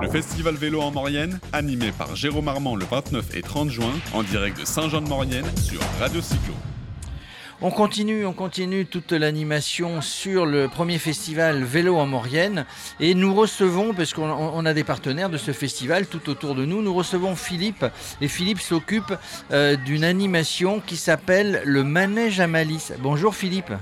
Le festival vélo en Maurienne, animé par Jérôme Armand le 29 et 30 juin, en direct de Saint-Jean-de-Maurienne sur Radio Cyclo. On continue, on continue toute l'animation sur le premier festival Vélo en Maurienne et nous recevons, parce qu'on a des partenaires de ce festival tout autour de nous, nous recevons Philippe et Philippe s'occupe euh, d'une animation qui s'appelle le manège à malice. Bonjour Philippe.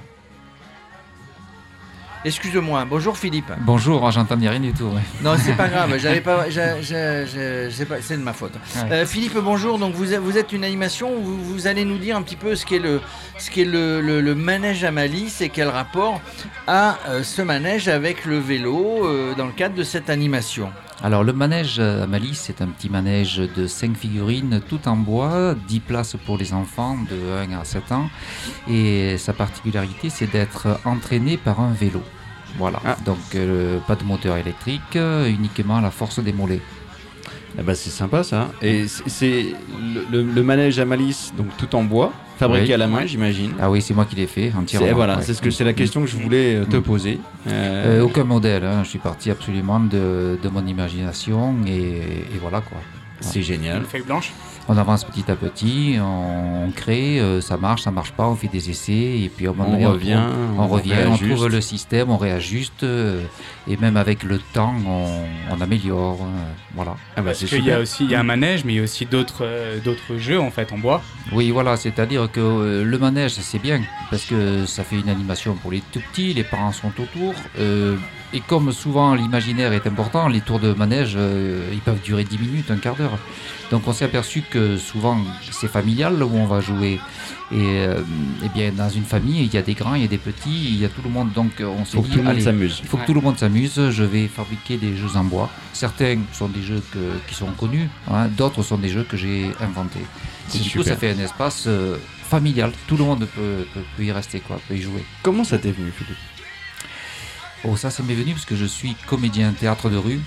Excuse-moi. Bonjour Philippe. Bonjour, j'entendais rien du tout. Non, c'est pas grave. J'avais pas. C'est de ma faute. Euh, Philippe, bonjour. Donc vous, vous êtes une animation. Vous, vous allez nous dire un petit peu ce qu'est le, ce qu'est le, le, manège à Malice et quel rapport a euh, ce manège avec le vélo euh, dans le cadre de cette animation? Alors le manège à Malice, c'est un petit manège de 5 figurines tout en bois, 10 places pour les enfants de 1 à 7 ans. Et sa particularité, c'est d'être entraîné par un vélo. Voilà, ah. donc euh, pas de moteur électrique, uniquement la force des mollets. Eh ben, c'est sympa ça. Et c'est le, manège à malice, donc tout en bois, fabriqué à la main, j'imagine. Ah oui, c'est moi qui l'ai fait entièrement. Voilà, c'est ce que c'est la question que je voulais euh, te mm. poser. Euh, aucun modèle. Hein. Je suis parti absolument de, mon imagination et, voilà quoi. C'est génial. Une feuille blanche on avance petit à petit, on, crée, euh, ça marche, ça marche pas, on fait des essais et puis on, revient, on, revient, on trouve le système, on réajuste euh, et même avec le temps, on, améliore. Euh, voilà. Ah bah il y a aussi il y a un manège, mais il y a aussi d'autres d'autres jeux en fait en bois. Oui, voilà, c'est-à-dire que le manège c'est bien parce que ça fait une animation pour les tout petits, les parents sont autour. Et comme souvent l'imaginaire est important, les tours de manège, euh, ils peuvent durer 10 minutes, un quart d'heure. Donc on s'est aperçu que souvent c'est familial où on va jouer. Et, euh, eh bien dans une famille, il y a des grands, il y a des petits, il y a tout le monde. Donc on s'est dit, tout le monde s'amuse. Il faut que tout le monde s'amuse. Je vais fabriquer des jeux en bois. Certains sont des jeux qui sont connus, hein. d'autres sont des jeux que j'ai inventés. Et du coup, ça fait un espace euh, familial. Tout le monde peut, peut, y rester, quoi, peut y jouer. Comment ça t'est venu, Philippe? Oh, ça, c'est m'est venu parce que je suis comédien théâtre de rue.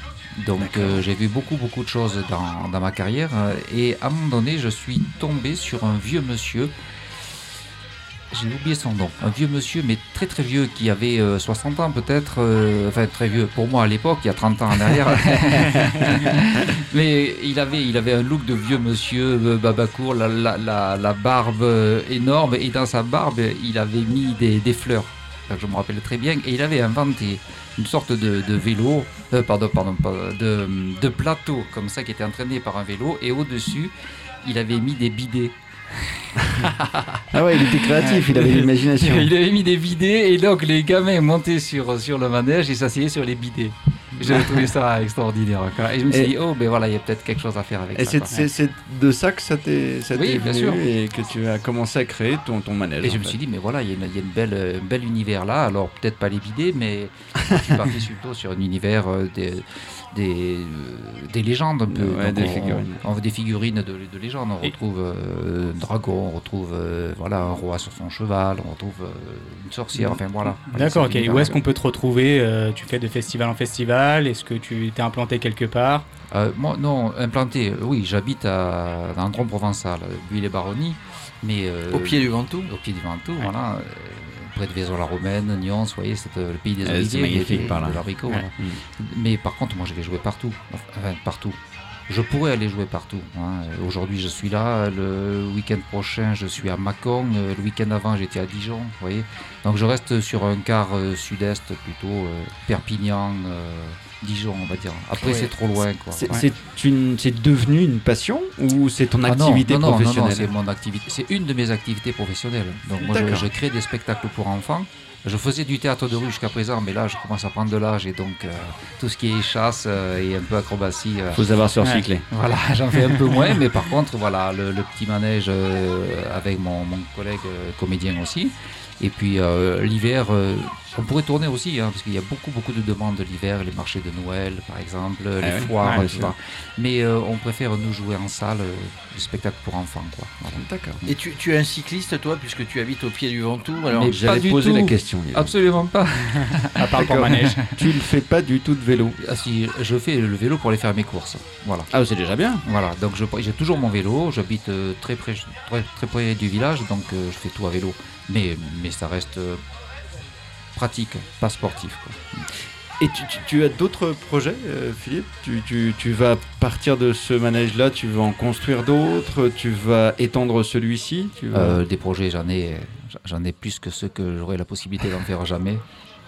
Donc euh, j'ai vu beaucoup beaucoup de choses dans, dans, ma carrière. Euh, et à un moment donné je suis tombé sur un vieux monsieur, j'ai oublié son nom, un vieux monsieur mais très très vieux qui avait 60 euh, ans peut-être, enfin très vieux pour moi à l'époque, il y a 30 ans en arrière, mais il avait, il avait un look de vieux monsieur, babacourt, la, la, la, barbe énorme. Et dans sa barbe il avait mis des, des fleurs je me rappelle très bien, et il avait inventé une sorte de, vélo, euh, pardon, pardon, de, de, plateau comme ça qui était entraîné par un vélo, et au-dessus, il avait mis des bidets. ah ouais, il était créatif, il avait l'imagination. Il avait mis des bidets, et donc les gamins montaient sur, sur le manège et s'asseyaient sur les bidets. J'ai trouvé ça extraordinaire. Et je me suis dit, oh, ben voilà, il y a peut-être quelque chose à faire avec ça. C'est de ça que ça t'est oui, bien sûr. et que tu as commencé à créer ton, ton manège. Et je me suis dit, mais voilà, il y a, une, belle, un bel univers là. Alors, peut-être pas les bidets, mais je suis parti plutôt sur un univers euh, des des, euh, des légendes un peu. des, figurines. On, des figurines de, de légendes. On retrouve euh, un dragon, on retrouve euh, voilà, un roi sur son cheval, on retrouve une sorcière, enfin voilà. D'accord, ok. Où est-ce qu'on peut te retrouver Tu fais de festival en festival? Est-ce que tu t'es implanté quelque part? Moi, Non, implanté, oui, j'habite dans le Drôme provençal, Buis-les-Baronnies. Mais, au pied du Ventoux Au pied du Ventoux, voilà près de Vaison-la-Romaine, Nyons, vous voyez, c'est le pays des oliviers. C'est magnifique par là. Mm. Mais par contre, moi, je vais jouer partout. Enfin, partout. Je pourrais aller jouer partout. Hein. Aujourd'hui, je suis là. Le week-end prochain, je suis à Mâcon. Le week-end avant, j'étais à Dijon. Vous voyez Donc, je reste sur un quart euh, sud-est, plutôt euh, Perpignan, euh, Dijon, on va dire. Après, c'est trop loin. C'est devenu une passion ou c'est ton ah activité professionnelle? c'est mon activité. C'est une de mes activités professionnelles. Donc, moi, je, crée des spectacles pour enfants. Je faisais du théâtre de rue jusqu'à présent, mais là, je commence à prendre de l'âge et donc euh, tout ce qui est chasse euh, et un peu acrobatie. Il faut savoir surcycler. voilà, j'en fais un peu moins, mais par contre, voilà, le, petit manège euh, avec mon, mon collègue comédien aussi. Et puis l'hiver, on pourrait tourner aussi, hein, parce qu'il y a beaucoup, beaucoup de demandes de l'hiver, les marchés de Noël, par exemple, ah les foires, Mais euh, on préfère nous jouer en salle, euh, le spectacle pour enfants. Quoi. D'accord. Et tu, es un cycliste, toi, puisque tu habites au pied du Ventoux alors J'allais poser la question. Absolument pas. à part pour manège. tu ne fais pas du tout de vélo ah, si, Je fais le vélo pour aller faire mes courses. Voilà. Ah, c'est déjà bien. Voilà, donc j'ai toujours mon vélo, j'habite euh, très, près, très, très près du village, donc je fais tout à vélo. Mais, mais ça reste pratique, pas sportif. Et tu, tu- tu as d'autres projets, euh, Philippe? Tu, tu- tu vas partir de ce manège-là, tu vas en construire d'autres, tu vas étendre celui-ci tu vas- Euh, des projets, j'en ai, j'en ai plus que ceux que j'aurai la possibilité d'en faire jamais.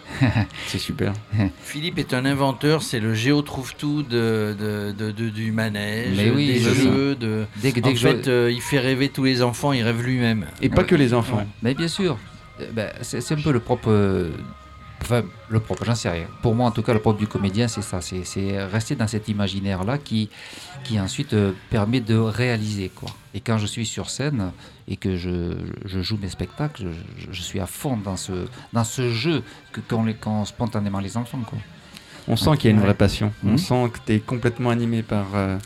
C'est super. Philippe est un inventeur, c'est le géo trouve tout de, de- de- de- du manège, Mais oui, des jeux. De... Dès que, dès En que fait, je- euh, il fait rêver tous les enfants, il rêve lui-même. Et pas Ouais. que les enfants. Mais bien sûr, c'est c'est un peu le propre. Enfin, le propre, j'en sais rien. Pour moi, en tout cas, le propre du comédien, c'est ça. C'est rester dans cet imaginaire-là qui, qui ensuite euh, permet de réaliser. Quoi. Et quand je suis sur scène et que je, je joue mes spectacles, je, je suis à fond dans ce, dans ce jeu que qu'ont les- qu'ont spontanément les enfants. Quoi. On sent qu'il y a une vraie passion. On Mhm. sent que tu es complètement animé par, euh,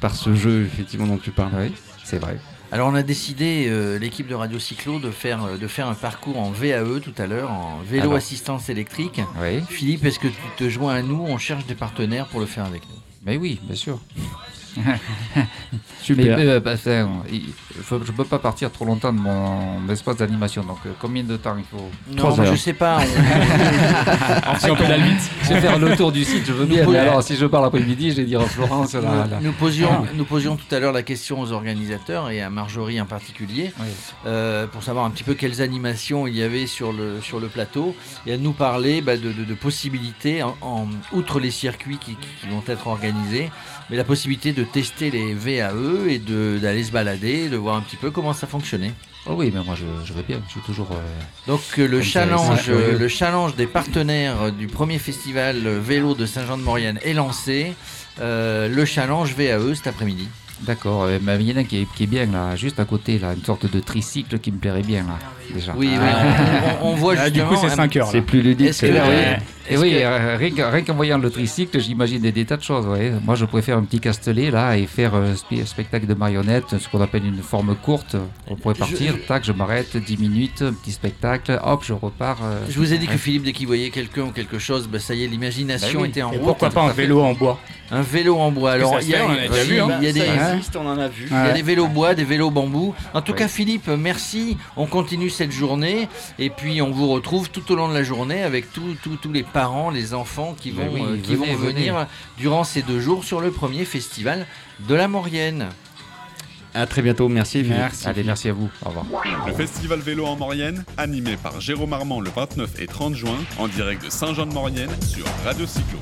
par ce jeu, effectivement, dont tu parles. Oui, c'est vrai. Alors on a décidé, euh, l'équipe de Radio Cyclo, de faire, euh, de faire un parcours en VAE tout à l'heure, en vélo Alors. assistance électrique. Oui. Philippe, est-ce que tu te joins à nous? On cherche des partenaires pour le faire avec nous. Mais oui, bien sûr. Super. Mais, mais, bah, je ne peux pas partir trop longtemps de mon espace d'animation. Donc, euh, combien de temps il faut? Trois non, heures. je sais pas. on- Si on peut la vite. Je vais faire le tour du site, je veux bien. Nous Mais pouvons- alors, si je parle après-midi, je vais dire à Florence. Là, là. Nous, posions, nous posions tout à l'heure la question aux organisateurs et à Marjorie en particulier Oui. euh, pour savoir un petit peu quelles animations il y avait sur le, sur le plateau et elle nous parlait bah, de, de- de possibilités, en, en- outre les circuits qui, qui- qui vont être organisés, mais la possibilité de tester les VAE et de- d'aller se balader, de voir un petit peu comment ça fonctionnait. Oh oui, mais moi, je, je veux bien. Je suis toujours. euh, Donc euh, le challenge, euh, le challenge des partenaires du premier festival euh, vélo de Saint-Jean-de-Maurienne est lancé. Le challenge VAE cet après-midi. D'accord. mais il y en a un qui est, qui est bien, là, juste à côté, là, une sorte de tricycle qui me plairait bien, là, déjà. Oui, oui, Ah. on, voit Ah, du coup, c'est un- 5 heures. C'est là. plus ludique. Que, oui. euh, Et oui, que- euh, rien qu'en rien qu'en voyant le tricycle, j'imagine des, des tas de choses. ouais. Moi, je préfère un petit castelet là et faire un spe- spectacle de marionnettes, ce qu'on appelle une forme courte. On pourrait Je- partir, tac, je m'arrête, 10 minutes, un petit spectacle, hop, je repars. euh, Je vous ai dit que. Philippe, dès qu'il voyait quelqu'un ou quelque chose, bah, ça y est, l'imagination Bah oui. était en Et route. pourquoi pas un vélo en bois? Un vélo en bois. Alors, il y a, fait, on en a déjà si, vu, hein. il y a des, Ça existe, on en a vu. il y a des vélos bois, des vélos bambou. En tout Ouais. cas, Philippe, merci. On continue cette journée et puis on vous retrouve tout au long de la journée avec tous tous- tous les parents, les enfants qui vont, oui, euh, qui venez, vont venir venez. durant ces deux jours sur le premier festival de la Maurienne. À très bientôt. Merci. Merci. Allez, merci à vous. Au revoir. Le festival vélo en Maurienne, animé par Jérôme Armand le 29 et 30 juin, en direct de Saint-Jean-de-Maurienne sur Radio Cyclo.